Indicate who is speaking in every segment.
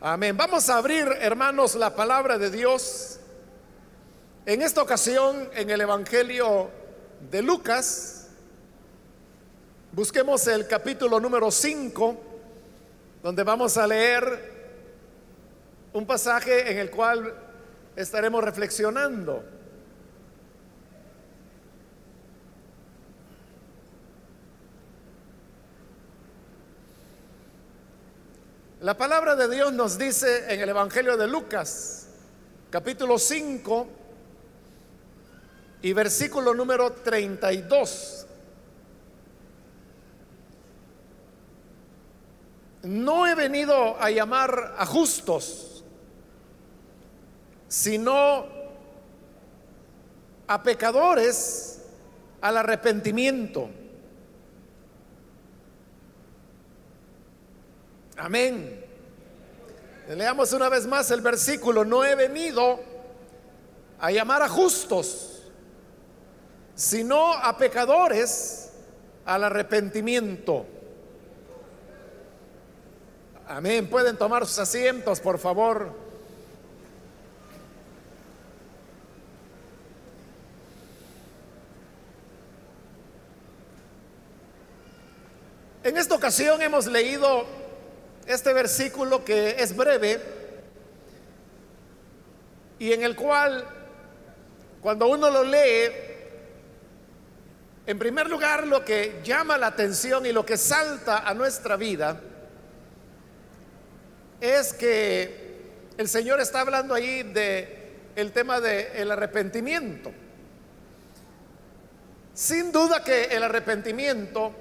Speaker 1: Amén. Vamos a abrir, hermanos, la palabra de Dios. En esta ocasión, en el Evangelio de Lucas, busquemos el capítulo número 5, donde vamos a leer un pasaje en el cual estaremos reflexionando. La palabra de Dios nos dice en el Evangelio de Lucas, capítulo 5 y versículo número 32. No he venido a llamar a justos, sino a pecadores al arrepentimiento. Amén. Leamos una vez más el versículo. No he venido a llamar a justos, sino a pecadores al arrepentimiento. Amén. Pueden tomar sus asientos, por favor. En esta ocasión hemos leído este versículo que es breve y en el cual cuando uno lo lee, en primer lugar lo que llama la atención y lo que salta a nuestra vida es que el Señor está hablando ahí de el tema del arrepentimiento. Sin duda que el arrepentimiento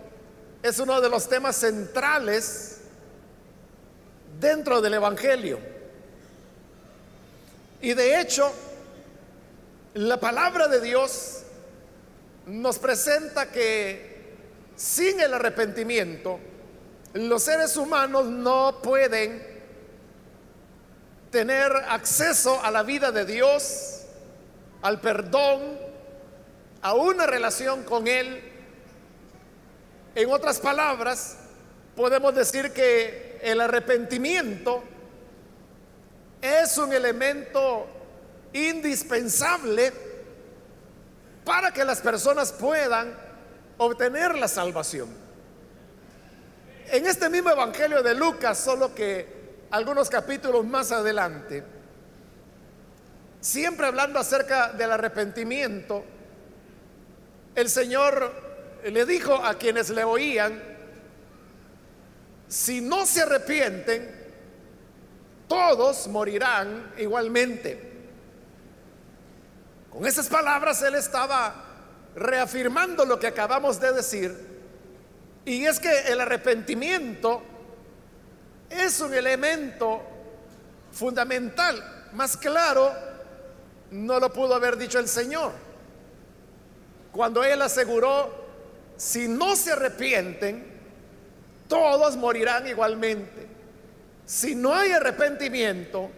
Speaker 1: es uno de los temas centrales dentro del Evangelio. Y de hecho, la palabra de Dios nos presenta que sin el arrepentimiento, los seres humanos no pueden tener acceso a la vida de Dios, al perdón, a una relación con Él. En otras palabras, podemos decir que el arrepentimiento es un elemento indispensable para que las personas puedan obtener la salvación. En este mismo Evangelio de Lucas, solo que algunos capítulos más adelante, siempre hablando acerca del arrepentimiento, el Señor le dijo a quienes le oían, si no se arrepienten, todos morirán igualmente. Con esas palabras él estaba reafirmando lo que acabamos de decir, y es que el arrepentimiento es un elemento fundamental. Más claro, no lo pudo haber dicho el Señor. Cuando Él aseguró, si no se arrepienten, todos morirán igualmente. Si no hay arrepentimiento,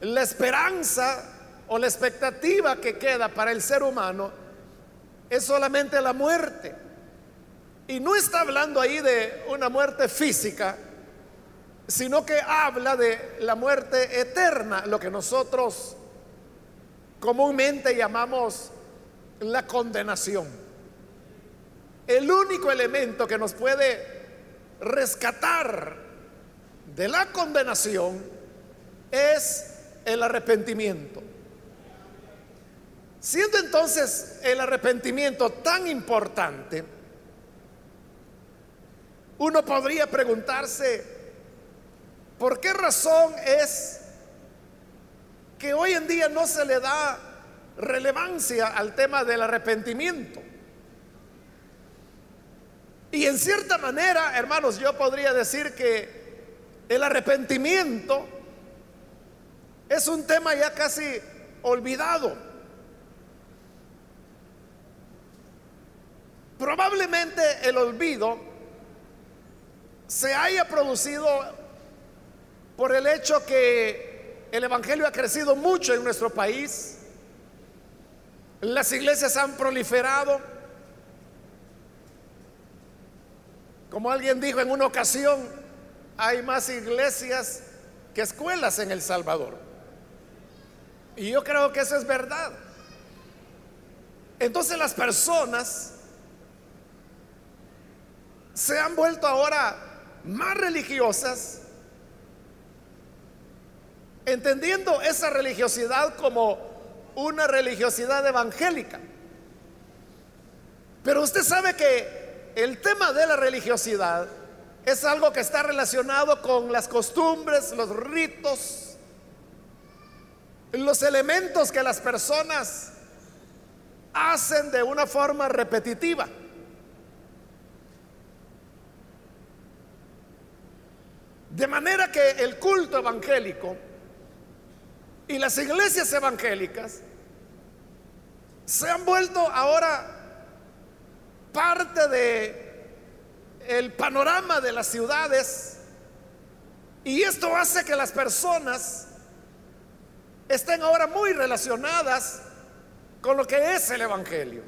Speaker 1: la esperanza o la expectativa que queda para el ser humano es solamente la muerte. Y no está hablando ahí de una muerte física, sino que habla de la muerte eterna, lo que nosotros comúnmente llamamos la condenación. El único elemento que nos puede rescatar de la condenación es el arrepentimiento. Siendo entonces el arrepentimiento tan importante, uno podría preguntarse, ¿por qué razón es que hoy en día no se le da relevancia al tema del arrepentimiento? Y en cierta manera, hermanos, yo podría decir que el arrepentimiento es un tema ya casi olvidado. Probablemente el olvido se haya producido por el hecho que el Evangelio ha crecido mucho en nuestro país, las iglesias han proliferado, Como alguien dijo en una ocasión, hay más iglesias que escuelas en El Salvador. Y yo creo que eso es verdad. Entonces las personas se han vuelto ahora más religiosas, entendiendo esa religiosidad como una religiosidad evangélica. Pero usted sabe que el tema de la religiosidad es algo que está relacionado con las costumbres, los ritos, los elementos que las personas hacen de una forma repetitiva. De manera que el culto evangélico y las iglesias evangélicas se han vuelto ahora parte de el panorama de las ciudades y esto hace que las personas estén ahora muy relacionadas con lo que es el evangelio.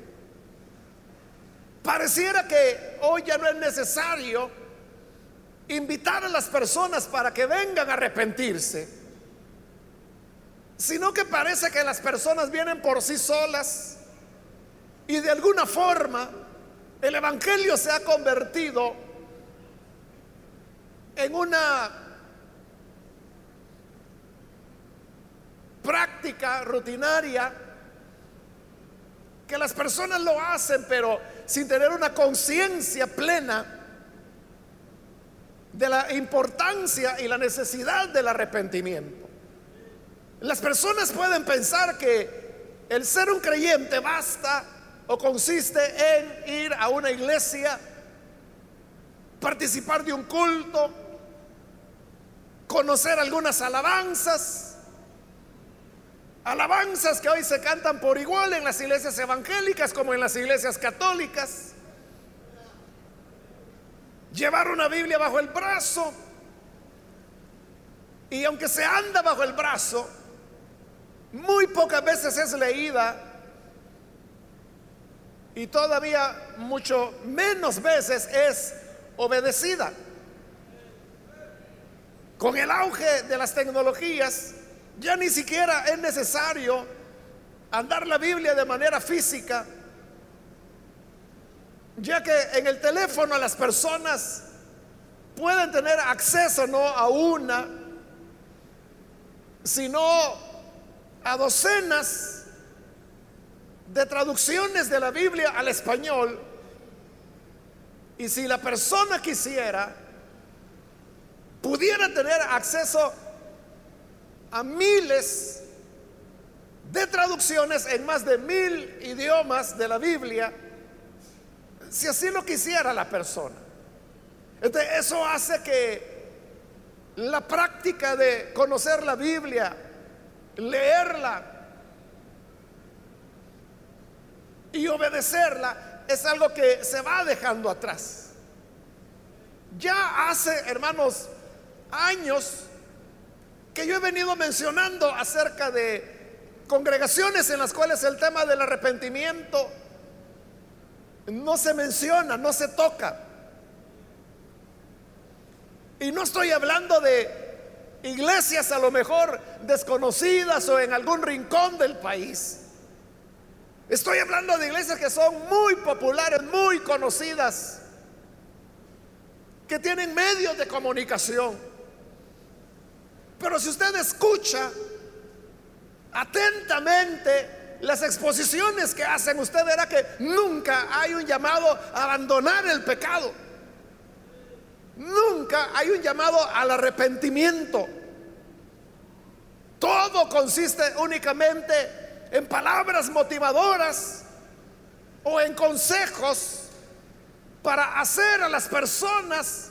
Speaker 1: Pareciera que hoy ya no es necesario invitar a las personas para que vengan a arrepentirse, sino que parece que las personas vienen por sí solas y de alguna forma el Evangelio se ha convertido en una práctica rutinaria que las personas lo hacen, pero sin tener una conciencia plena de la importancia y la necesidad del arrepentimiento. Las personas pueden pensar que el ser un creyente basta o consiste en ir a una iglesia, participar de un culto, conocer algunas alabanzas, alabanzas que hoy se cantan por igual en las iglesias evangélicas como en las iglesias católicas llevar una Biblia bajo el brazo. Y aunque se anda bajo el brazo, muy pocas veces es leída y todavía mucho menos veces es obedecida. Con el auge de las tecnologías, ya ni siquiera es necesario andar la Biblia de manera física ya que en el teléfono las personas pueden tener acceso no a una, sino a docenas de traducciones de la Biblia al español. Y si la persona quisiera, pudiera tener acceso a miles de traducciones en más de mil idiomas de la Biblia, si así lo quisiera la persona. Entonces, eso hace que la práctica de conocer la Biblia, leerla y obedecerla es algo que se va dejando atrás. Ya hace, hermanos, años que yo he venido mencionando acerca de congregaciones en las cuales el tema del arrepentimiento no se menciona, no se toca. Y no estoy hablando de iglesias a lo mejor desconocidas o en algún rincón del país. Estoy hablando de iglesias que son muy populares, muy conocidas, que tienen medios de comunicación. Pero si usted escucha atentamente las exposiciones que hacen, usted verá que nunca hay un llamado a abandonar el pecado. Nunca hay un llamado al arrepentimiento. Todo consiste únicamente en palabras motivadoras o en consejos para hacer a las personas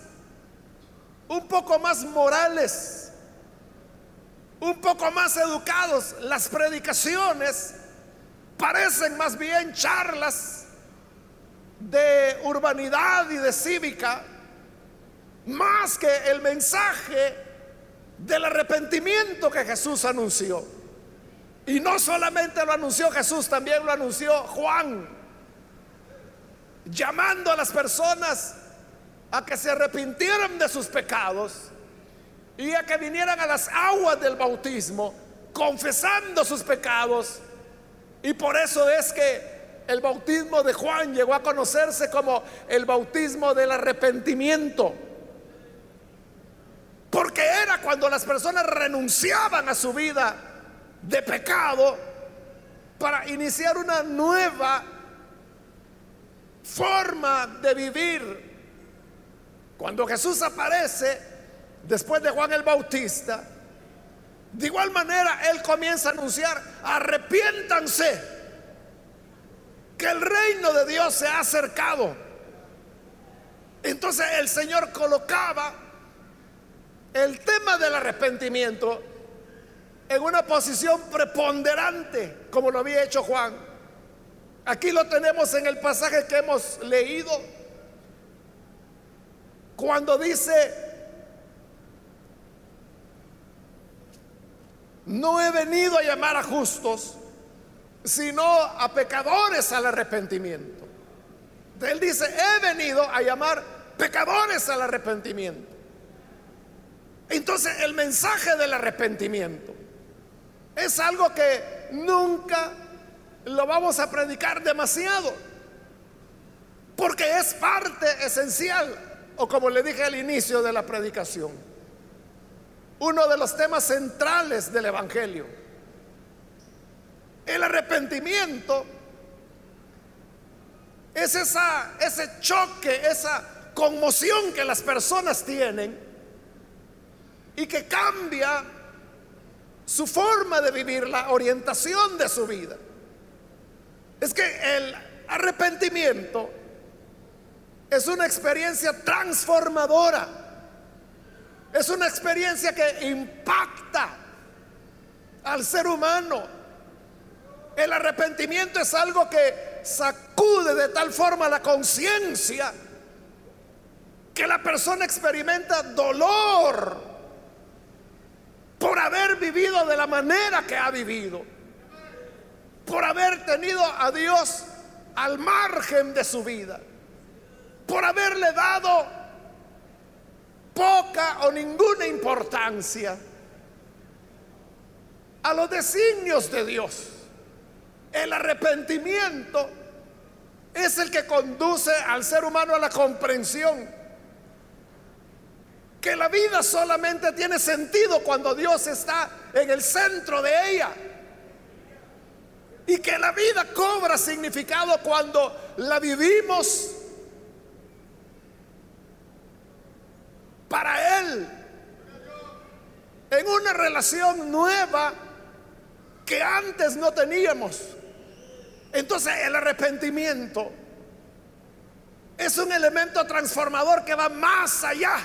Speaker 1: un poco más morales, un poco más educados. Las predicaciones parecen más bien charlas de urbanidad y de cívica, más que el mensaje del arrepentimiento que Jesús anunció. Y no solamente lo anunció Jesús, también lo anunció Juan, llamando a las personas a que se arrepintieran de sus pecados y a que vinieran a las aguas del bautismo confesando sus pecados. Y por eso es que el bautismo de Juan llegó a conocerse como el bautismo del arrepentimiento. Porque era cuando las personas renunciaban a su vida de pecado para iniciar una nueva forma de vivir. Cuando Jesús aparece después de Juan el Bautista, de igual manera Él comienza a anunciar, arrepiéntanse, que el reino de Dios se ha acercado. Entonces el Señor colocaba el tema del arrepentimiento en una posición preponderante, como lo había hecho Juan. Aquí lo tenemos en el pasaje que hemos leído, cuando dice, no he venido a llamar a justos, sino a pecadores al arrepentimiento. Él dice, he venido a llamar pecadores al arrepentimiento. Entonces el mensaje del arrepentimiento es algo que nunca lo vamos a predicar demasiado, porque es parte esencial, o como le dije al inicio de la predicación, uno de los temas centrales del Evangelio. El arrepentimiento es esa, ese choque, esa conmoción que las personas tienen y que cambia su forma de vivir, la orientación de su vida. Es que el arrepentimiento es una experiencia transformadora. Es una experiencia que impacta al ser humano. El arrepentimiento es algo que sacude de tal forma la conciencia que la persona experimenta dolor por haber vivido de la manera que ha vivido, por haber tenido a Dios al margen de su vida, por haberle dado poca o ninguna importancia a los designios de Dios. El arrepentimiento es el que conduce al ser humano a la comprensión que la vida solamente tiene sentido cuando Dios está en el centro de ella. Y que la vida cobra significado cuando la vivimos para Él. En una relación nueva que antes no teníamos. Entonces el arrepentimiento es un elemento transformador que va más allá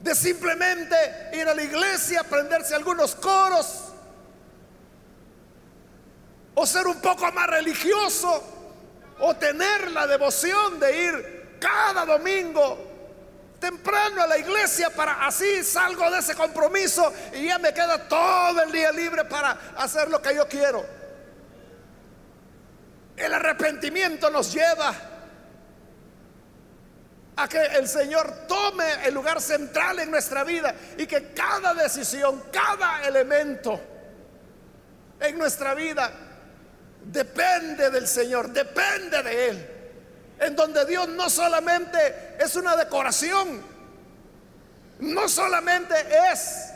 Speaker 1: de simplemente ir a la iglesia, aprenderse algunos coros, o ser un poco más religioso, o tener la devoción de ir cada domingo temprano a la iglesia para así salgo de ese compromiso y ya me queda todo el día libre para hacer lo que yo quiero. El arrepentimiento nos lleva a que el Señor tome el lugar central en nuestra vida y que cada decisión, cada elemento en nuestra vida depende del Señor, depende de Él. En donde Dios no solamente es una decoración, no solamente es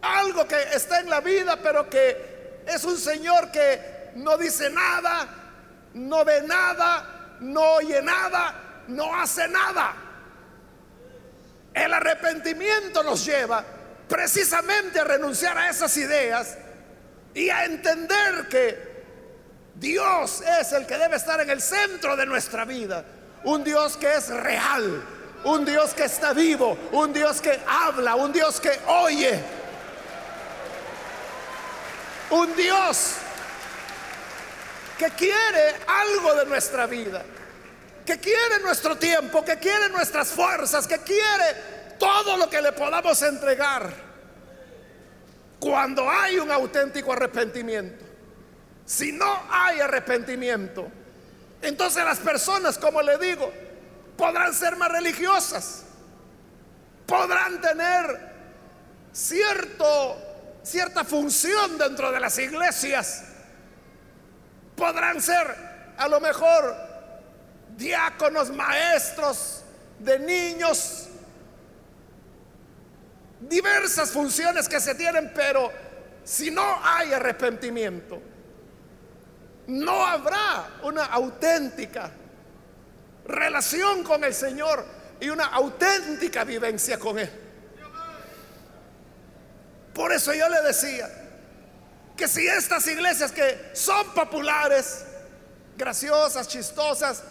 Speaker 1: algo que está en la vida, pero que es un Señor que no dice nada, no ve nada, no oye nada, no hace nada. El arrepentimiento nos lleva precisamente a renunciar a esas ideas y a entender que Dios es el que debe estar en el centro de nuestra vida. Un Dios que es real, un Dios que está vivo, un Dios que habla, un Dios que oye. Un Dios que quiere algo de nuestra vida que quiere nuestro tiempo, que quiere nuestras fuerzas, que quiere todo lo que le podamos entregar cuando hay un auténtico arrepentimiento. Si no hay arrepentimiento, entonces las personas, como le digo, podrán ser más religiosas, podrán tener cierto, cierta función dentro de las iglesias. Podrán ser a lo mejor diáconos, maestros de niños, diversas funciones que se tienen, pero si no hay arrepentimiento, no habrá una auténtica relación con el Señor y una auténtica vivencia con Él. Por eso yo le decía que si estas iglesias que son populares, graciosas, chistosas,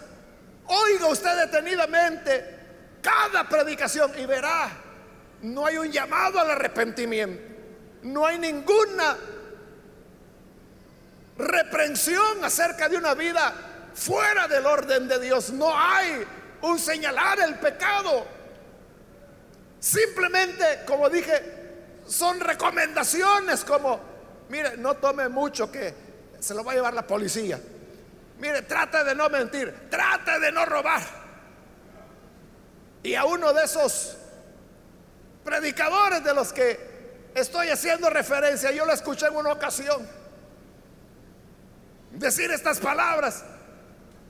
Speaker 1: oiga usted detenidamente cada predicación y verá, no hay un llamado al arrepentimiento, no hay ninguna reprensión acerca de una vida fuera del orden de Dios, no hay un señalar el pecado. Simplemente, como dije, son recomendaciones como, mire, no tome mucho que se lo va a llevar la policía. Mire, trate de no mentir, trate de no robar. Y a uno de esos predicadores de los que estoy haciendo referencia, yo lo escuché en una ocasión decir estas palabras.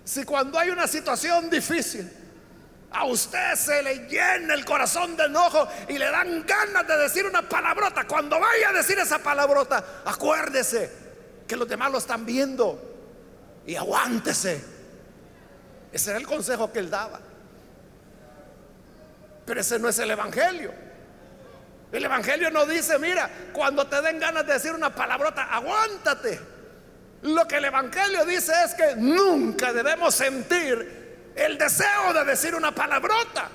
Speaker 1: Si cuando hay una situación difícil, a usted se le llena el corazón de enojo y le dan ganas de decir una palabrota. Cuando vaya a decir esa palabrota, acuérdese que los demás lo están viendo y aguántese. Ese era el consejo que él daba. Pero ese no es el Evangelio. El Evangelio no dice, mira, cuando te den ganas de decir una palabrota, aguántate. Lo que el Evangelio dice es que nunca debemos sentir el deseo de decir una palabrota.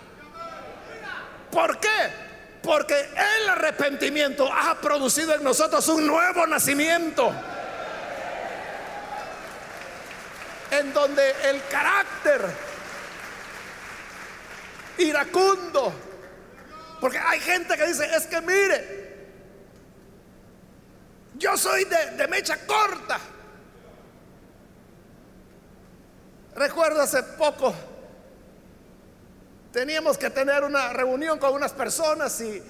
Speaker 1: ¿Por qué? Porque el arrepentimiento ha producido en nosotros un nuevo nacimiento. En donde el carácter iracundo, porque hay gente que dice, es que mire, yo soy de, mecha corta. Recuerdo hace poco, teníamos que tener una reunión con unas personas y,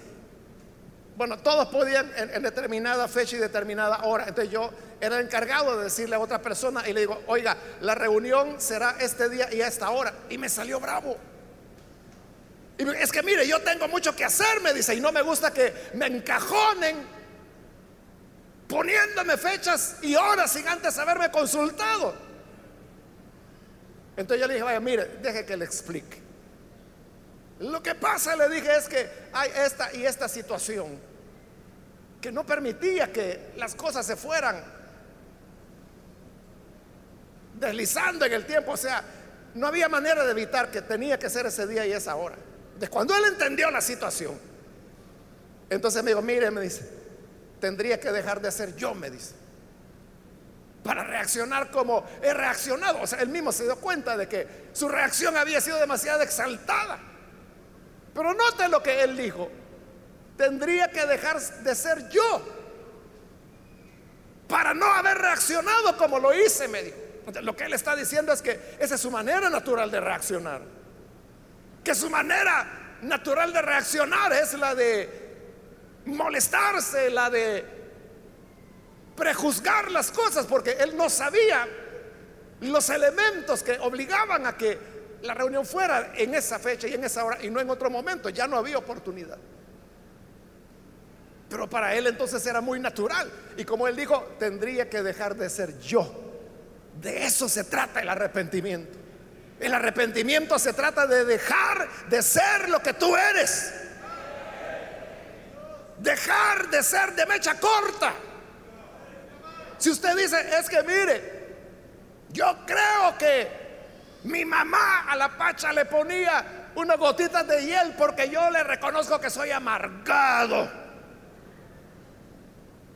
Speaker 1: bueno, todos podían en, determinada fecha y determinada hora. Entonces yo era encargado de decirle a otra persona y le digo, oiga, la reunión será este día y a esta hora. Y me salió bravo. Es que mire, yo tengo mucho que hacer, me dice, y no me gusta que me encajonen poniéndome fechas y horas sin antes haberme consultado. Entonces yo le dije, vaya, mire, deje que le explique. Lo que pasa, le dije, es que hay esta y esta situación que no permitía que las cosas se fueran deslizando en el tiempo. O sea, no había manera de evitar que tenía que ser ese día y esa hora. De cuando él entendió la situación, entonces me dijo, mire, me dice, tendría que dejar de ser yo, me dice para reaccionar como he reaccionado. O sea, él mismo se dio cuenta de que su reacción había sido demasiado exaltada. Pero note lo que él dijo. Tendría que dejar de ser yo para no haber reaccionado como lo hice, me dijo. Lo que él está diciendo es que esa es su manera natural de reaccionar. Que su manera natural de reaccionar es la de molestarse, la de prejuzgar las cosas porque él no sabía los elementos que obligaban a que la reunión fuera en esa fecha y en esa hora y no en otro momento. Ya no había oportunidad. Pero para él entonces era muy natural. Y como él dijo, tendría que dejar de ser yo. De eso se trata el arrepentimiento. El arrepentimiento se trata de dejar de ser lo que tú eres. Dejar de ser de mecha corta. Si usted dice, es que mire, yo creo que mi mamá a la pacha le ponía unas gotitas de hiel porque yo le reconozco que soy amargado.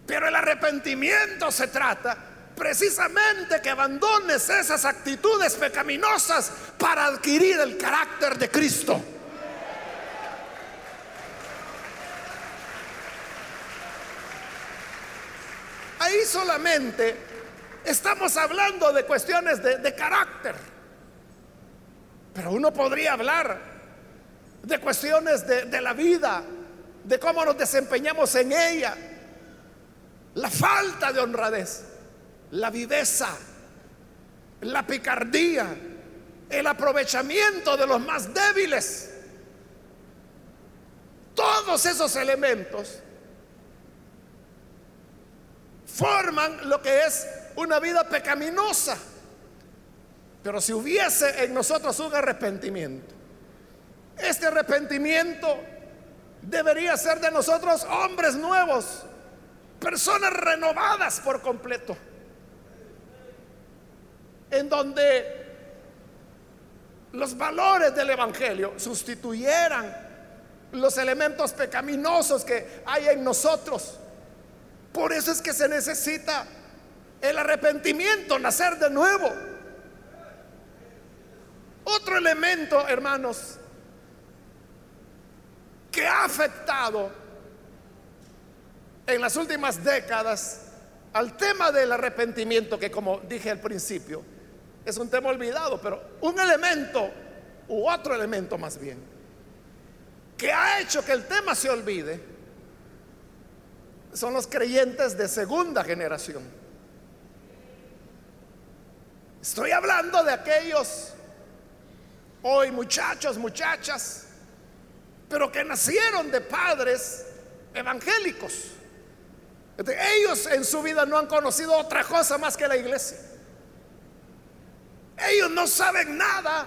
Speaker 1: Pero el arrepentimiento se trata precisamente que abandones esas actitudes pecaminosas para adquirir el carácter de Cristo. Ahí solamente estamos hablando de cuestiones de, carácter. Pero uno podría hablar de cuestiones de, de la vida, de cómo nos desempeñamos en ella, la falta de honradez, la viveza, la picardía, el aprovechamiento de los más débiles. Todos esos elementos forman lo que es una vida pecaminosa. Pero si hubiese en nosotros un arrepentimiento, este arrepentimiento debería ser de nosotros hombres nuevos, personas renovadas por completo, en donde los valores del Evangelio sustituyeran los elementos pecaminosos que hay en nosotros. Por eso es que se necesita el arrepentimiento, nacer de nuevo. Otro elemento, hermanos, que ha afectado en las últimas décadas al tema del arrepentimiento, que como dije al principio, es un tema olvidado, pero un elemento, u otro elemento más bien, que ha hecho que el tema se olvide, son los creyentes de segunda generación. Estoy hablando de aquellos hoy muchachos, muchachas, pero que nacieron de padres evangélicos. Ellos en su vida no han conocido otra cosa más que la iglesia. Ellos no saben nada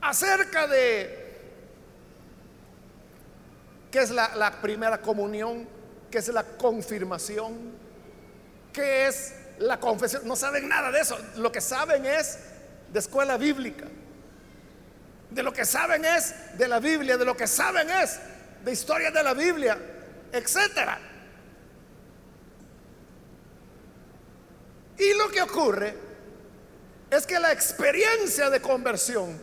Speaker 1: acerca de qué es la, primera comunión, qué es la confirmación, qué es la confesión. No saben nada de eso. Lo que saben es de escuela bíblica de lo que saben es de la Biblia, de lo que saben es de historia de la Biblia, etcétera. Y lo que ocurre es que la experiencia de conversión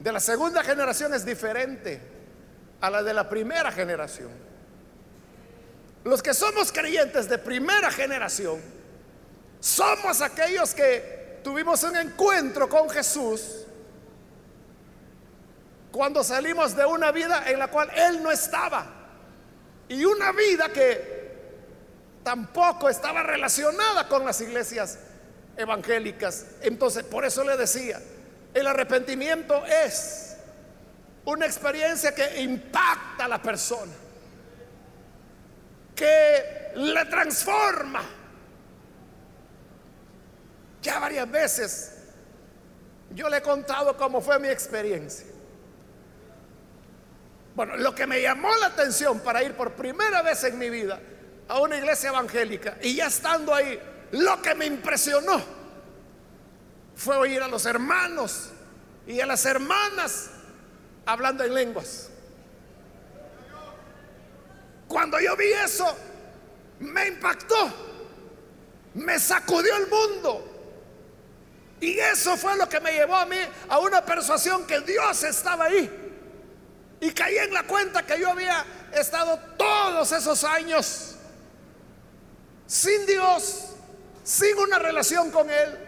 Speaker 1: de la segunda generación es diferente a la de la primera generación. Los que somos creyentes de primera generación somos aquellos que tuvimos un encuentro con Jesús cuando salimos de una vida en la cual Él no estaba y una vida que tampoco estaba relacionada con las iglesias evangélicas. Entonces, por eso le decía, el arrepentimiento es una experiencia que impacta a la persona, que le transforma. Ya varias veces yo le he contado cómo fue mi experiencia. Bueno, lo que me llamó la atención para ir por primera vez en mi vida a una iglesia evangélica y ya estando ahí, lo que me impresionó fue oír a los hermanos y a las hermanas hablando en lenguas. Cuando yo vi eso, me impactó, me sacudió el mundo. Y eso fue lo que me llevó a mí a una persuasión que Dios estaba ahí. Y caí en la cuenta que yo había estado todos esos años sin Dios, sin una relación con Él,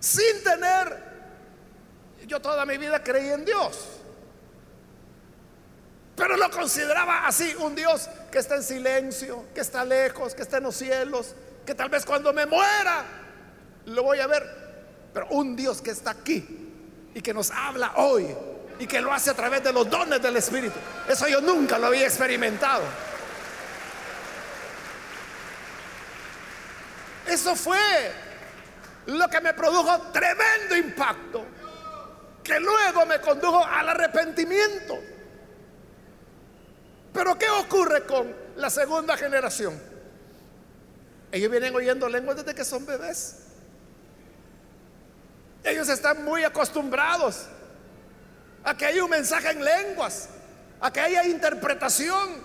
Speaker 1: sin tener, yo toda mi vida creí en Dios, pero lo consideraba así, un Dios que está en silencio, que está lejos, que está en los cielos, que tal vez cuando me muera lo voy a ver, pero un Dios que está aquí y que nos habla hoy y que lo hace a través de los dones del Espíritu. Eso yo nunca lo había experimentado. Eso fue lo que me produjo tremendo impacto, que luego me condujo al arrepentimiento. Pero ¿qué ocurre con la segunda generación? Ellos vienen oyendo lenguas desde que son bebés. Ellos están muy acostumbrados a que haya un mensaje en lenguas, a que haya interpretación,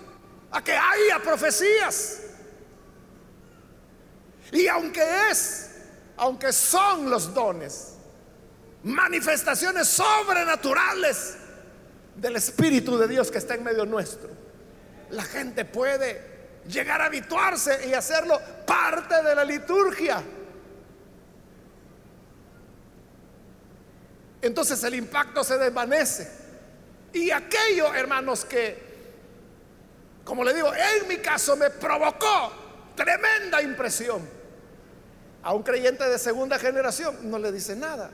Speaker 1: a que haya profecías. Y aunque es, aunque son los dones, manifestaciones sobrenaturales del Espíritu de Dios que está en medio nuestro, la gente puede llegar a habituarse y hacerlo parte de la liturgia. entonces el impacto se desvanece. Y aquello, hermanos, que, como le digo, en mi caso me provocó tremenda impresión. A un creyente de segunda generación no le dice nada.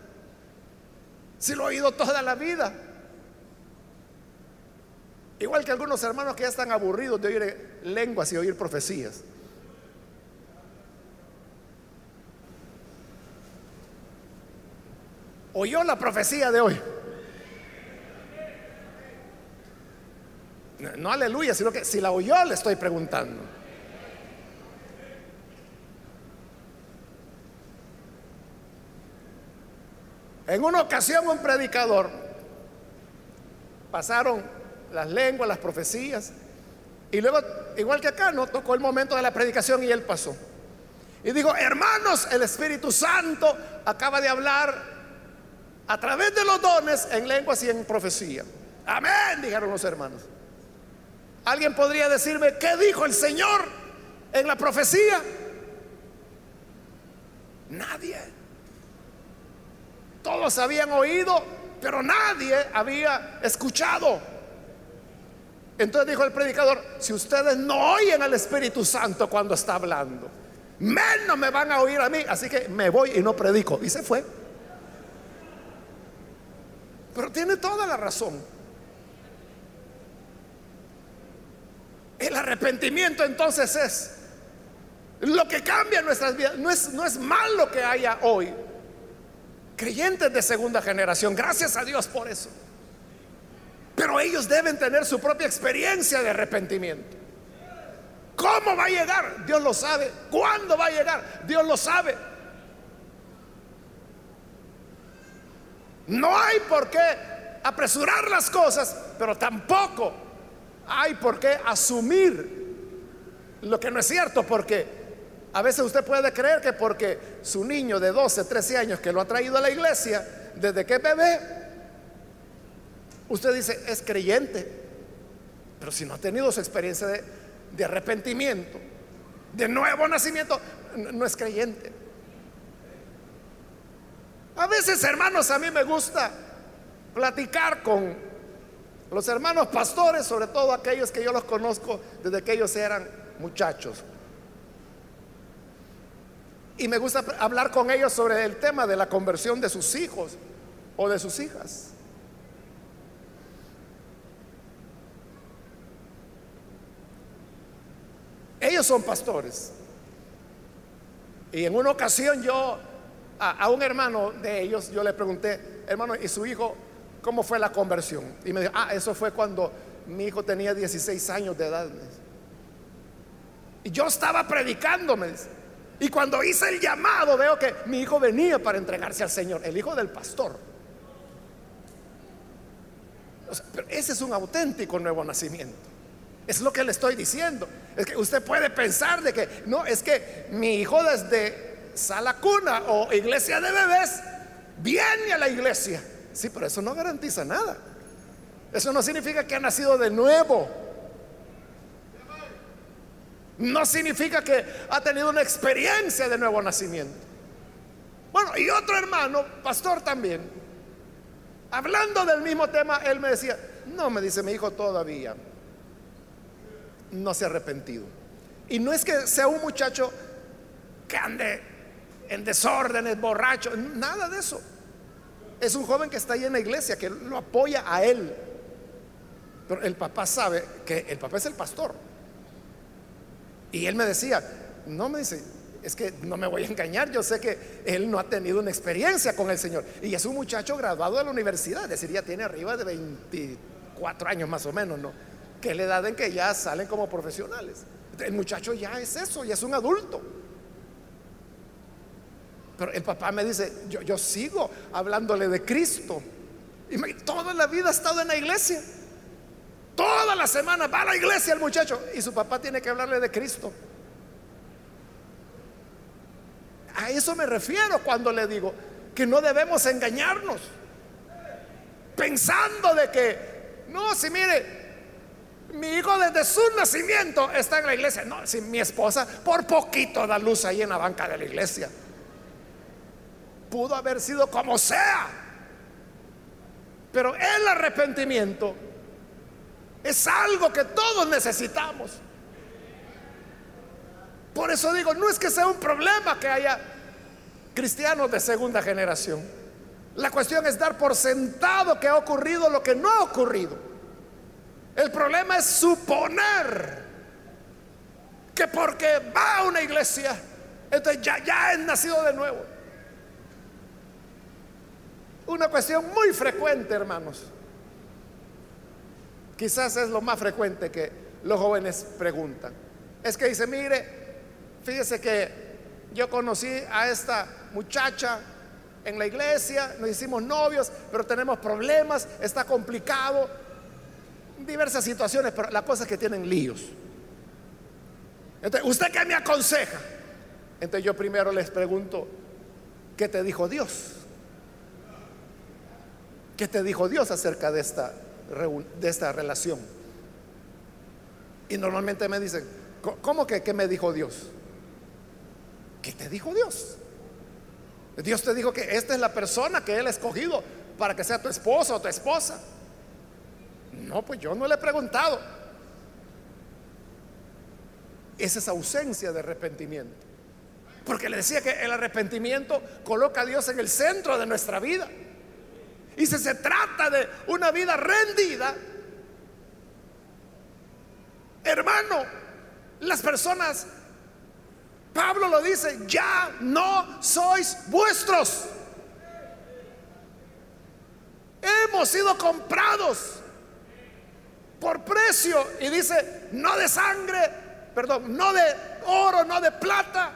Speaker 1: Si lo he oído toda la vida. Igual que algunos hermanos que ya están aburridos de oír lenguas y oír profecías. oyó la profecía de hoy. No aleluya, sino que si la oyó le estoy preguntando. En una ocasión un predicador pasaron las lenguas, las profecías, y luego, igual que acá, no tocó el momento de la predicación y él pasó. Y dijo, hermanos, el Espíritu Santo acaba de hablar a través de los dones en lenguas y en profecía. Amén, dijeron los hermanos. ¿Alguien podría decirme qué dijo el Señor en la profecía? Nadie. Todos habían oído, pero nadie había escuchado. Entonces dijo el predicador, si ustedes no oyen al Espíritu Santo cuando está hablando, menos me van a oír a mí, así que me voy y no predico. Y se fue. Pero tiene toda la razón. El arrepentimiento entonces es lo que cambia nuestras vidas. No es, no es malo que haya hoy creyentes de segunda generación. Gracias a Dios por eso. Pero ellos deben tener su propia experiencia de arrepentimiento. ¿Cómo va a llegar? Dios lo sabe. ¿Cuándo va a llegar? Dios lo sabe. No hay por qué apresurar las cosas, pero tampoco hay por qué asumir lo que no es cierto, porque a veces usted puede creer que porque su niño de 12, 13 años que lo ha traído a la iglesia, desde que bebé, usted dice, es creyente, pero si no ha tenido su experiencia de, de arrepentimiento, de nuevo nacimiento, no es creyente. A veces, hermanos, a mí me gusta platicar con los hermanos pastores, sobre todo aquellos que yo los conozco desde que ellos eran muchachos. Y me gusta hablar con ellos sobre el tema de la conversión de sus hijos o de sus hijas. Ellos son pastores. Y en una ocasión yo a, un hermano de ellos, yo le pregunté, hermano, ¿y su hijo cómo fue la conversión? Y me dijo, ah, eso fue cuando mi hijo tenía 16 años de edad. Y yo estaba predicándome. Y cuando hice el llamado, veo que mi hijo venía para entregarse al Señor, el hijo del pastor. pero ese es un auténtico nuevo nacimiento. Es lo que le estoy diciendo. Es que usted puede pensar de que, no, es que mi hijo desde sala cuna o iglesia de bebés, viene a la iglesia. Sí, pero eso no garantiza nada. Eso no significa que ha nacido de nuevo. No significa que ha tenido una experiencia de nuevo nacimiento. Bueno, y otro hermano, pastor también, hablando del mismo tema, él me decía, no, me dice mi hijo todavía, no se ha arrepentido. Y no es que sea un muchacho que ande en desórdenes, borracho, nada de eso. Es un joven que está ahí en la iglesia, que lo apoya a él. Pero el papá sabe que el papá es el pastor. Y él me decía, no me dice, es que no me voy a engañar, yo sé que él no ha tenido una experiencia con el Señor. Y es un muchacho graduado de la universidad, es decir, ya tiene arriba de 24 años más o menos, ¿no? Que es la edad en que ya salen como profesionales. El muchacho ya es eso, ya es un adulto. Pero el papá me dice, yo, sigo hablándole de Cristo. Y toda la vida ha estado en la iglesia. Toda la semana va a la iglesia el muchacho. Y su papá tiene que hablarle de Cristo. A eso me refiero cuando le digo que no debemos engañarnos. Pensando de que, no, si mire, mi hijo desde su nacimiento está en la iglesia. No, si mi esposa por poquito da luz ahí en la banca de la iglesia pudo haber sido como sea. Pero el arrepentimiento es algo que todos necesitamos. Por eso digo, no es que sea un problema que haya cristianos de segunda generación. La cuestión es dar por sentado que ha ocurrido lo que no ha ocurrido. El problema es suponer que porque va a una iglesia, entonces ya, ya es nacido de nuevo. Una cuestión muy frecuente, hermanos. Quizás es lo más frecuente que los jóvenes preguntan. Es que dice, mire, fíjese que yo conocí a esta muchacha en la iglesia, nos hicimos novios, pero tenemos problemas, está complicado, diversas situaciones, pero la cosa es que tienen líos. Entonces, ¿usted qué me aconseja? Entonces yo primero les pregunto, ¿qué te dijo Dios? ¿Qué te dijo Dios acerca de esta, de esta relación? Y normalmente me dicen, ¿cómo que qué me dijo Dios? ¿Qué te dijo Dios? Dios te dijo que esta es la persona que Él ha escogido para que sea tu esposo o tu esposa. No, pues yo no le he preguntado. Es esa ausencia de arrepentimiento. Porque le decía que el arrepentimiento coloca a Dios en el centro de nuestra vida. Y si se trata de una vida rendida, hermano, las personas, Pablo lo dice, ya no sois vuestros. Hemos sido comprados por precio. Y dice, no de sangre, perdón, no de oro, no de plata,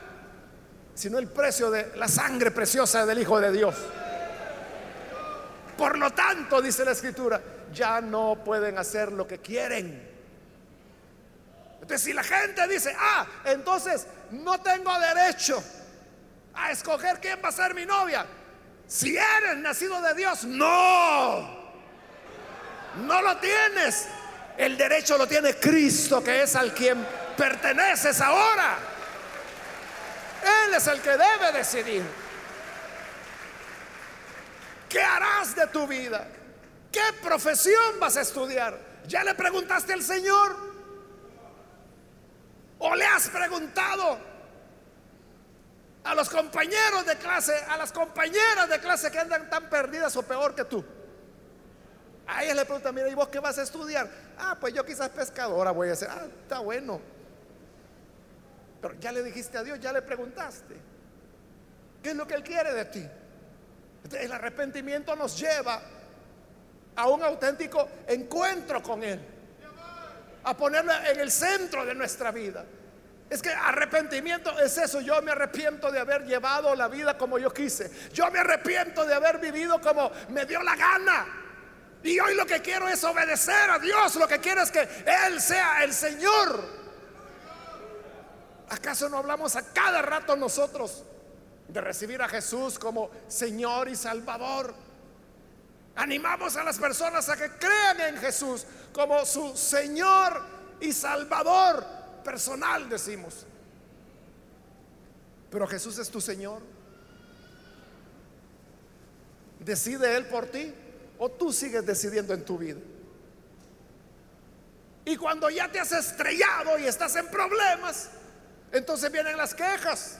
Speaker 1: sino el precio de la sangre preciosa del Hijo de Dios. Por lo tanto, dice la escritura, ya no pueden hacer lo que quieren. Entonces, si la gente dice, ah, entonces no tengo derecho a escoger quién va a ser mi novia. Si eres nacido de Dios, no. No lo tienes. El derecho lo tiene Cristo, que es al quien perteneces ahora. Él es el que debe decidir. ¿Qué harás de tu vida? ¿Qué profesión vas a estudiar? ¿Ya le preguntaste al Señor? ¿O le has preguntado a los compañeros de clase, a las compañeras de clase que andan tan perdidas o peor que tú? A ella le pregunta, mira, ¿y vos qué vas a estudiar? Ah, pues yo quizás pescadora voy a ser. Ah, está bueno. Pero ya le dijiste a Dios, ya le preguntaste. ¿Qué es lo que Él quiere de ti? El arrepentimiento nos lleva a un auténtico encuentro con Él. A ponerlo en el centro de nuestra vida. Es que arrepentimiento es eso. Yo me arrepiento de haber llevado la vida como yo quise. Yo me arrepiento de haber vivido como me dio la gana. Y hoy lo que quiero es obedecer a Dios. Lo que quiero es que Él sea el Señor. ¿Acaso no hablamos a cada rato nosotros de recibir a Jesús como Señor y Salvador? Animamos a las personas a que crean en Jesús como su Señor y Salvador personal, decimos. Pero Jesús es tu Señor. ¿Decide Él por ti? o tú sigues decidiendo en tu vida. Y cuando ya te has estrellado y estás en problemas, entonces vienen las quejas.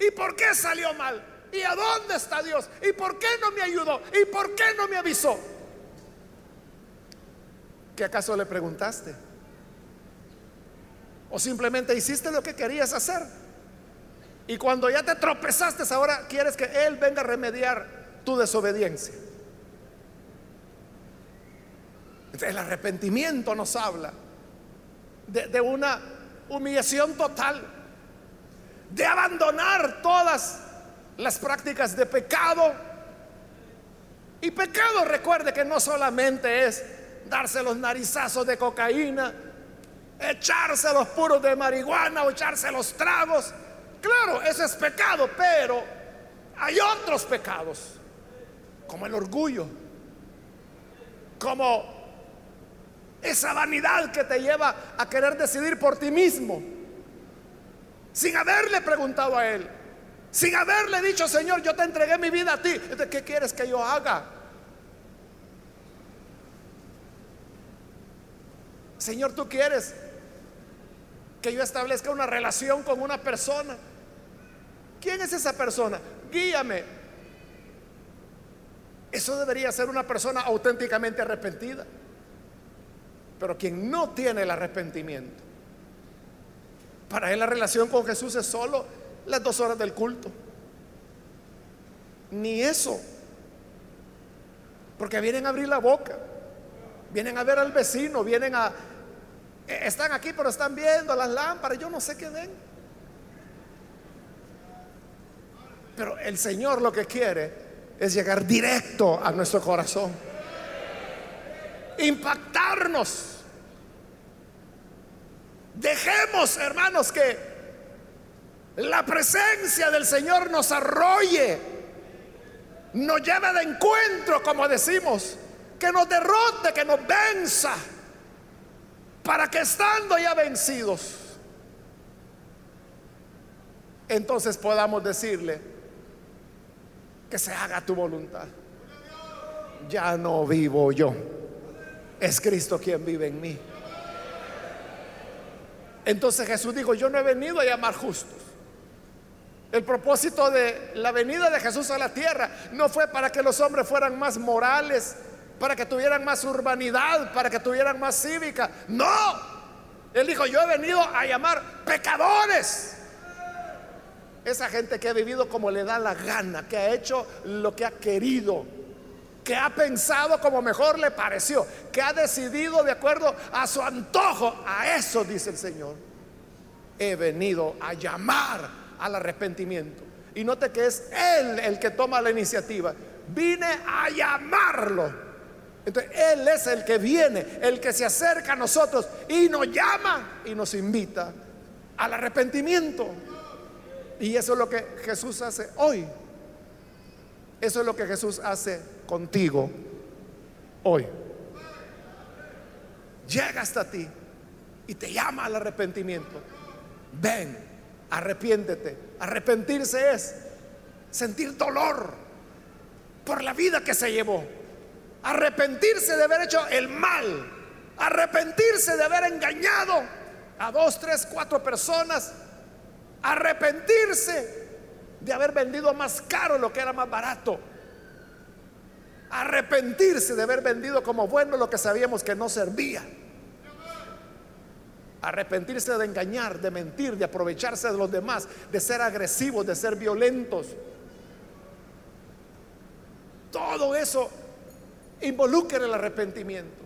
Speaker 1: ¿Y por qué salió mal? ¿Y a dónde está Dios? ¿Y por qué no me ayudó? ¿Y por qué no me avisó? ¿Qué acaso le preguntaste? ¿O simplemente hiciste lo que querías hacer? Y cuando ya te tropezaste, ahora quieres que Él venga a remediar tu desobediencia. el arrepentimiento nos habla de, de una humillación total, de abandonar todas las prácticas de pecado. Y pecado, recuerde que no solamente es darse los narizazos de cocaína, echarse los puros de marihuana o echarse los tragos. Claro, eso es pecado, pero hay otros pecados, como el orgullo, como esa vanidad que te lleva a querer decidir por ti mismo, sin haberle preguntado a Él. sin haberle dicho, Señor, yo te entregué mi vida a ti. ¿Qué quieres que yo haga? Señor, tú quieres que yo establezca una relación con una persona. ¿Quién es esa persona? Guíame. Eso debería ser una persona auténticamente arrepentida. Pero quien no tiene el arrepentimiento, para él la relación con Jesús es solo las dos horas del culto. Ni eso. Porque vienen a abrir la boca. Vienen a ver al vecino, vienen a... Eh, están aquí, pero están viendo las lámparas. Yo no sé qué ven. Pero el Señor lo que quiere es llegar directo a nuestro corazón. Impactarnos. Dejemos, hermanos, que la presencia del Señor nos arrolle, nos lleve de encuentro, como decimos, que nos derrote, que nos venza, para que estando ya vencidos, entonces podamos decirle que se haga tu voluntad. Ya no vivo yo, es Cristo quien vive en mí. Entonces Jesús dijo, yo no he venido a llamar justos el propósito de la venida de Jesús a la tierra no fue para que los hombres fueran más morales, para que tuvieran más urbanidad, para que tuvieran más cívica. No. Él dijo, yo he venido a llamar pecadores. Esa gente que ha vivido como le da la gana, que ha hecho lo que ha querido, que ha pensado como mejor le pareció, que ha decidido de acuerdo a su antojo. A eso dice el Señor. He venido a llamar al arrepentimiento. Y note que es Él el que toma la iniciativa. Vine a llamarlo. Entonces Él es el que viene, el que se acerca a nosotros y nos llama y nos invita al arrepentimiento. Y eso es lo que Jesús hace hoy. Eso es lo que Jesús hace contigo hoy. Llega hasta ti y te llama al arrepentimiento. Ven, Arrepiéntete. Arrepentirse es sentir dolor por la vida que se llevó. Arrepentirse de haber hecho el mal. Arrepentirse de haber engañado a dos, tres, cuatro personas. Arrepentirse de haber vendido más caro lo que era más barato. Arrepentirse de haber vendido como bueno lo que sabíamos que no servía. Arrepentirse de engañar, de mentir, de aprovecharse de los demás, de ser agresivos, de ser violentos. Todo eso involucra el arrepentimiento.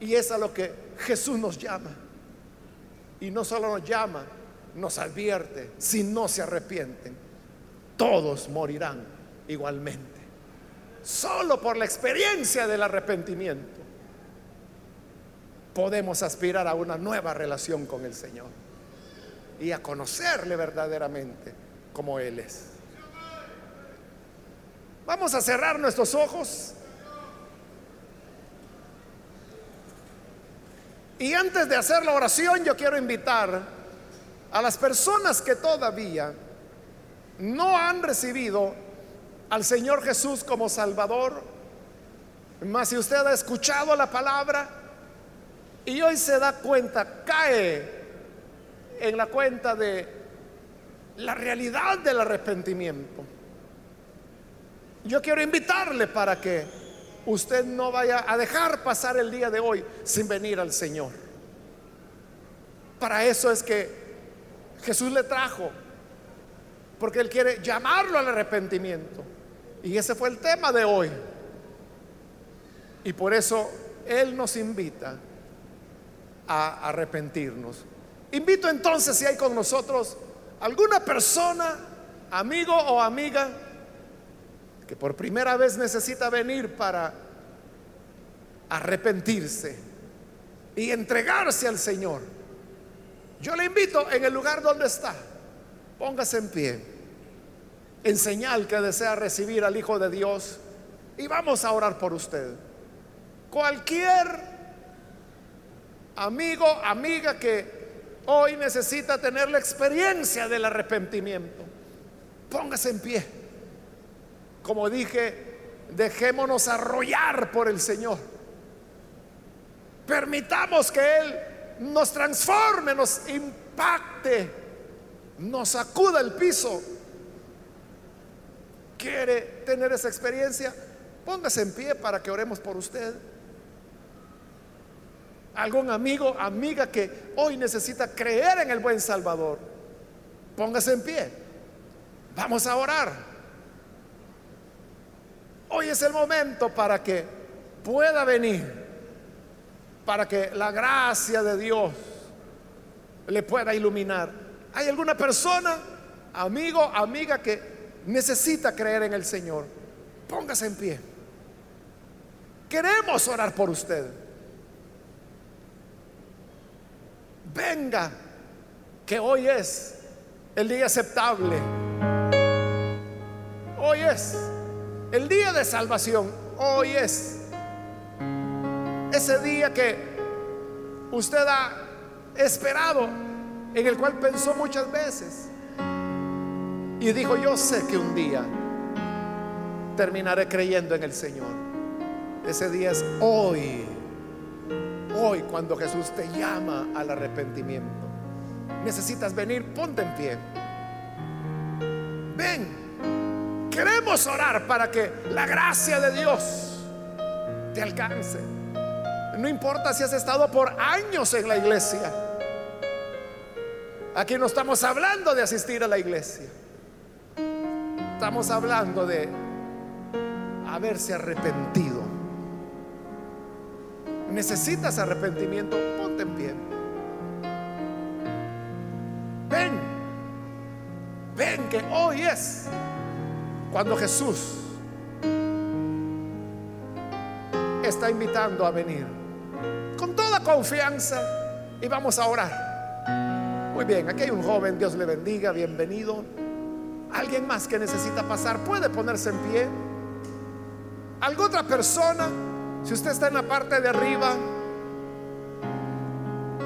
Speaker 1: Y es a lo que Jesús nos llama. Y no solo nos llama, nos advierte, si no se arrepienten, todos morirán igualmente. Solo por la experiencia del arrepentimiento podemos aspirar a una nueva relación con el Señor y a conocerle verdaderamente como Él es. Vamos a cerrar nuestros ojos. Y antes de hacer la oración, yo quiero invitar a las personas que todavía no han recibido al Señor Jesús como Salvador, más si usted ha escuchado la palabra, y hoy se da cuenta, cae en la cuenta de la realidad del arrepentimiento. Yo quiero invitarle para que usted no vaya a dejar pasar el día de hoy sin venir al Señor. Para eso es que Jesús le trajo, porque Él quiere llamarlo al arrepentimiento. Y ese fue el tema de hoy. Y por eso Él nos invita a arrepentirnos. Invito entonces si hay con nosotros alguna persona, amigo o amiga, que por primera vez necesita venir para arrepentirse y entregarse al Señor. Yo le invito en el lugar donde está, póngase en pie, en señal que desea recibir al Hijo de Dios y vamos a orar por usted. Cualquier amigo, amiga que hoy necesita tener la experiencia del arrepentimiento. Póngase en pie. Como dije, dejémonos arrollar por el Señor. Permitamos que Él nos transforme, nos impacte, nos sacuda el piso. ¿Quiere tener esa experiencia? Póngase en pie para que oremos por usted. Algún amigo, amiga que hoy necesita creer en el buen Salvador. Póngase en pie. Vamos a orar. Hoy es el momento para que pueda venir para que la gracia de Dios le pueda iluminar. ¿Hay alguna persona, amigo, amiga que necesita creer en el Señor? Póngase en pie. Queremos orar por usted. Venga, que hoy es el día aceptable. Hoy es el día de salvación. Hoy es ese día que usted ha esperado, en el cual pensó muchas veces. Y dijo, yo sé que un día terminaré creyendo en el Señor. Ese día es hoy. Hoy cuando Jesús te llama al arrepentimiento. Necesitas venir, ponte en pie. Ven. Queremos orar para que la gracia de Dios te alcance. No importa si has estado por años en la iglesia. Aquí no estamos hablando de asistir a la iglesia. Estamos hablando de haberse arrepentido. Necesitas arrepentimiento, ponte en pie. Ven, ven que hoy es cuando Jesús está invitando a venir con toda confianza y vamos a orar. Muy bien, aquí hay un joven, Dios le bendiga, bienvenido. Alguien más que necesita pasar puede ponerse en pie. ¿Alguna otra persona? Si usted está en la parte de arriba,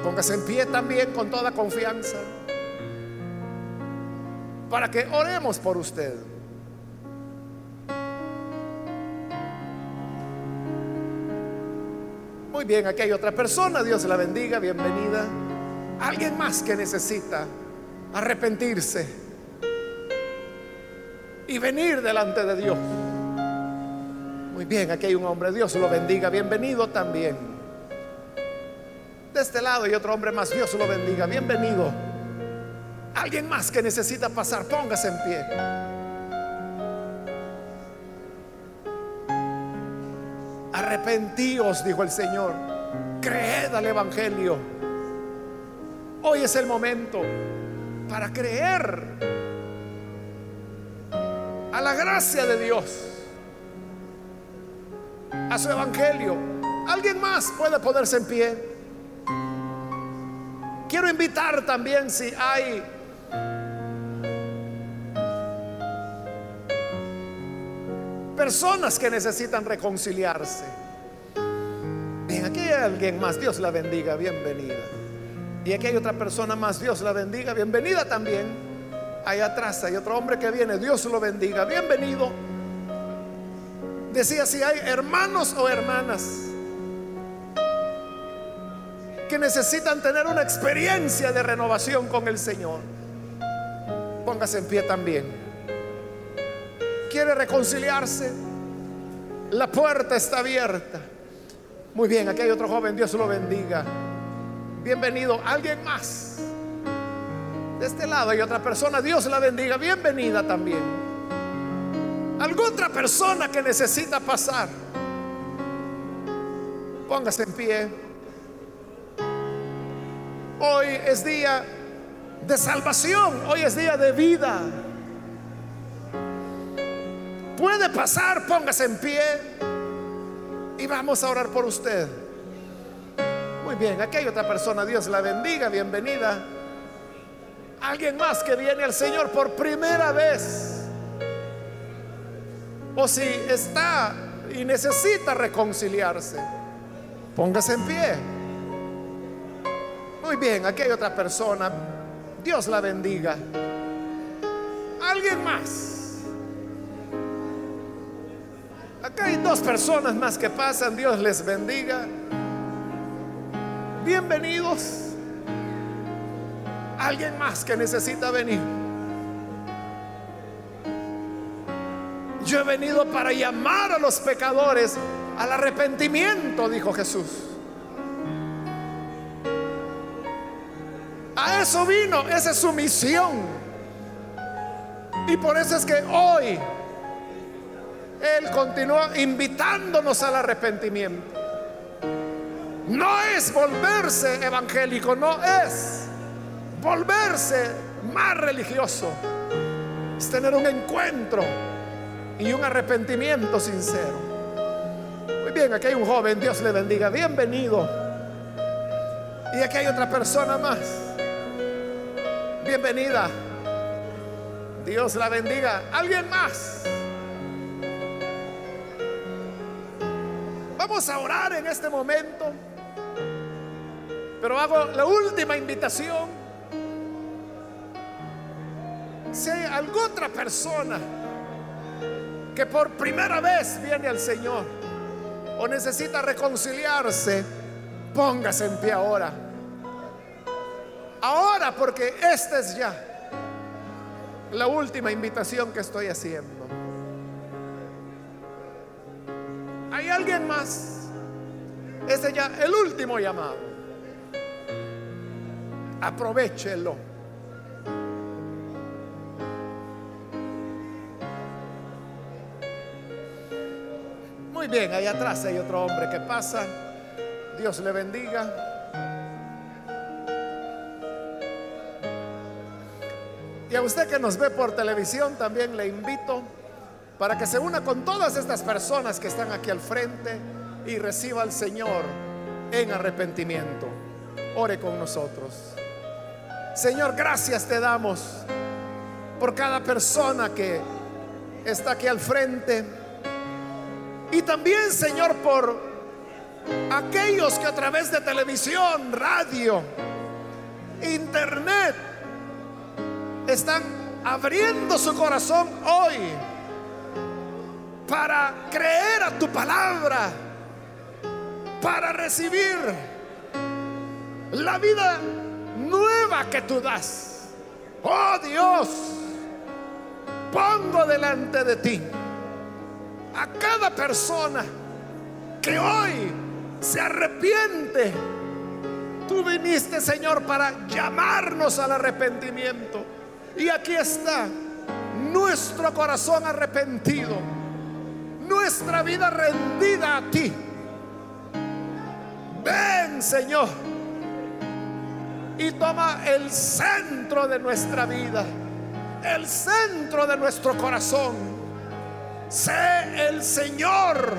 Speaker 1: póngase en pie también con toda confianza para que oremos por usted. bien, aquí hay otra persona, Dios la bendiga, bienvenida. Alguien más que necesita arrepentirse y venir delante de Dios. Muy bien, aquí hay un hombre, Dios lo bendiga, bienvenido también. De este lado hay otro hombre más, Dios lo bendiga, bienvenido. Alguien más que necesita pasar, póngase en pie. Arrepentíos, dijo el Señor. Creed al Evangelio. Hoy es el momento para creer a la gracia de Dios, a su Evangelio. ¿Alguien más puede ponerse en pie? Quiero invitar también si hay personas que necesitan reconciliarse. Bien, aquí hay alguien más, Dios la bendiga, bienvenida. Y aquí hay otra persona más, Dios la bendiga, bienvenida también. Ahí atrás hay otro hombre que viene, Dios lo bendiga, bienvenido. Decía si hay hermanos o hermanas que necesitan tener una experiencia de renovación con el Señor. Póngase en pie también quiere reconciliarse, la puerta está abierta. Muy bien, aquí hay otro joven, Dios lo bendiga. Bienvenido, alguien más. De este lado hay otra persona, Dios la bendiga, bienvenida también. Alguna otra persona que necesita pasar. Póngase en pie. Hoy es día de salvación, hoy es día de vida puede pasar, póngase en pie y vamos a orar por usted. Muy bien, aquí hay otra persona, Dios la bendiga, bienvenida. Alguien más que viene al Señor por primera vez. O si está y necesita reconciliarse, póngase en pie. Muy bien, aquí hay otra persona. Dios la bendiga. Alguien más. Acá hay dos personas más que pasan. Dios les bendiga. Bienvenidos. Alguien más que necesita venir. Yo he venido para llamar a los pecadores al arrepentimiento, dijo Jesús. A eso vino, esa es su misión. Y por eso es que hoy Él continúa invitándonos al arrepentimiento. No es volverse evangélico, no es volverse más religioso. Es tener un encuentro y un arrepentimiento sincero. Muy bien, aquí hay un joven, Dios le bendiga, bienvenido. Y aquí hay otra persona más. Bienvenida. Dios la bendiga. ¿Alguien más? Vamos a orar en este momento. Pero hago la última invitación. Si hay alguna otra persona que por primera vez viene al Señor o necesita reconciliarse, póngase en pie ahora. Ahora, porque esta es ya la última invitación que estoy haciendo. ¿Hay alguien más? Este es ya el último llamado. Aprovechelo. Bien, ahí atrás hay otro hombre que pasa. Dios le bendiga. Y a usted que nos ve por televisión también le invito para que se una con todas estas personas que están aquí al frente y reciba al Señor en arrepentimiento. Ore con nosotros. Señor, gracias te damos por cada persona que está aquí al frente. Y también, Señor, por aquellos que a través de televisión, radio, internet, están abriendo su corazón hoy para creer a tu palabra, para recibir la vida nueva que tú das. Oh Dios, pongo delante de ti a cada persona que hoy se arrepiente. Tú viniste, Señor, para llamarnos al arrepentimiento. Y aquí está nuestro corazón arrepentido, nuestra vida rendida a ti. Ven, Señor, y toma el centro de nuestra vida, el centro de nuestro corazón. Sé el Señor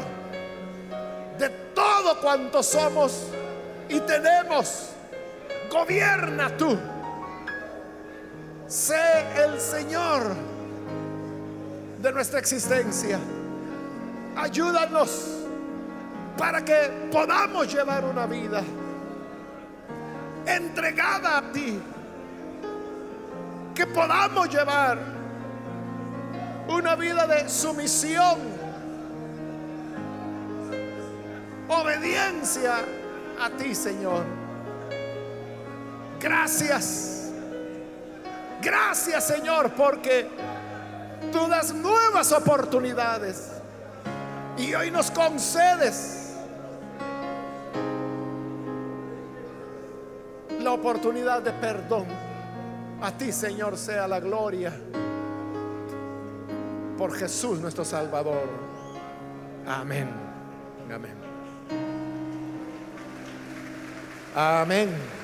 Speaker 1: de todo cuanto somos y tenemos. Gobierna tú sé el Señor de nuestra existencia. Ayúdanos para que podamos llevar una vida entregada a ti. Que podamos llevar una vida de sumisión, obediencia a ti, Señor. Gracias Gracias Señor porque tú das nuevas oportunidades y hoy nos concedes la oportunidad de perdón. A ti Señor sea la gloria por Jesús nuestro Salvador. Amén. Amén. Amén.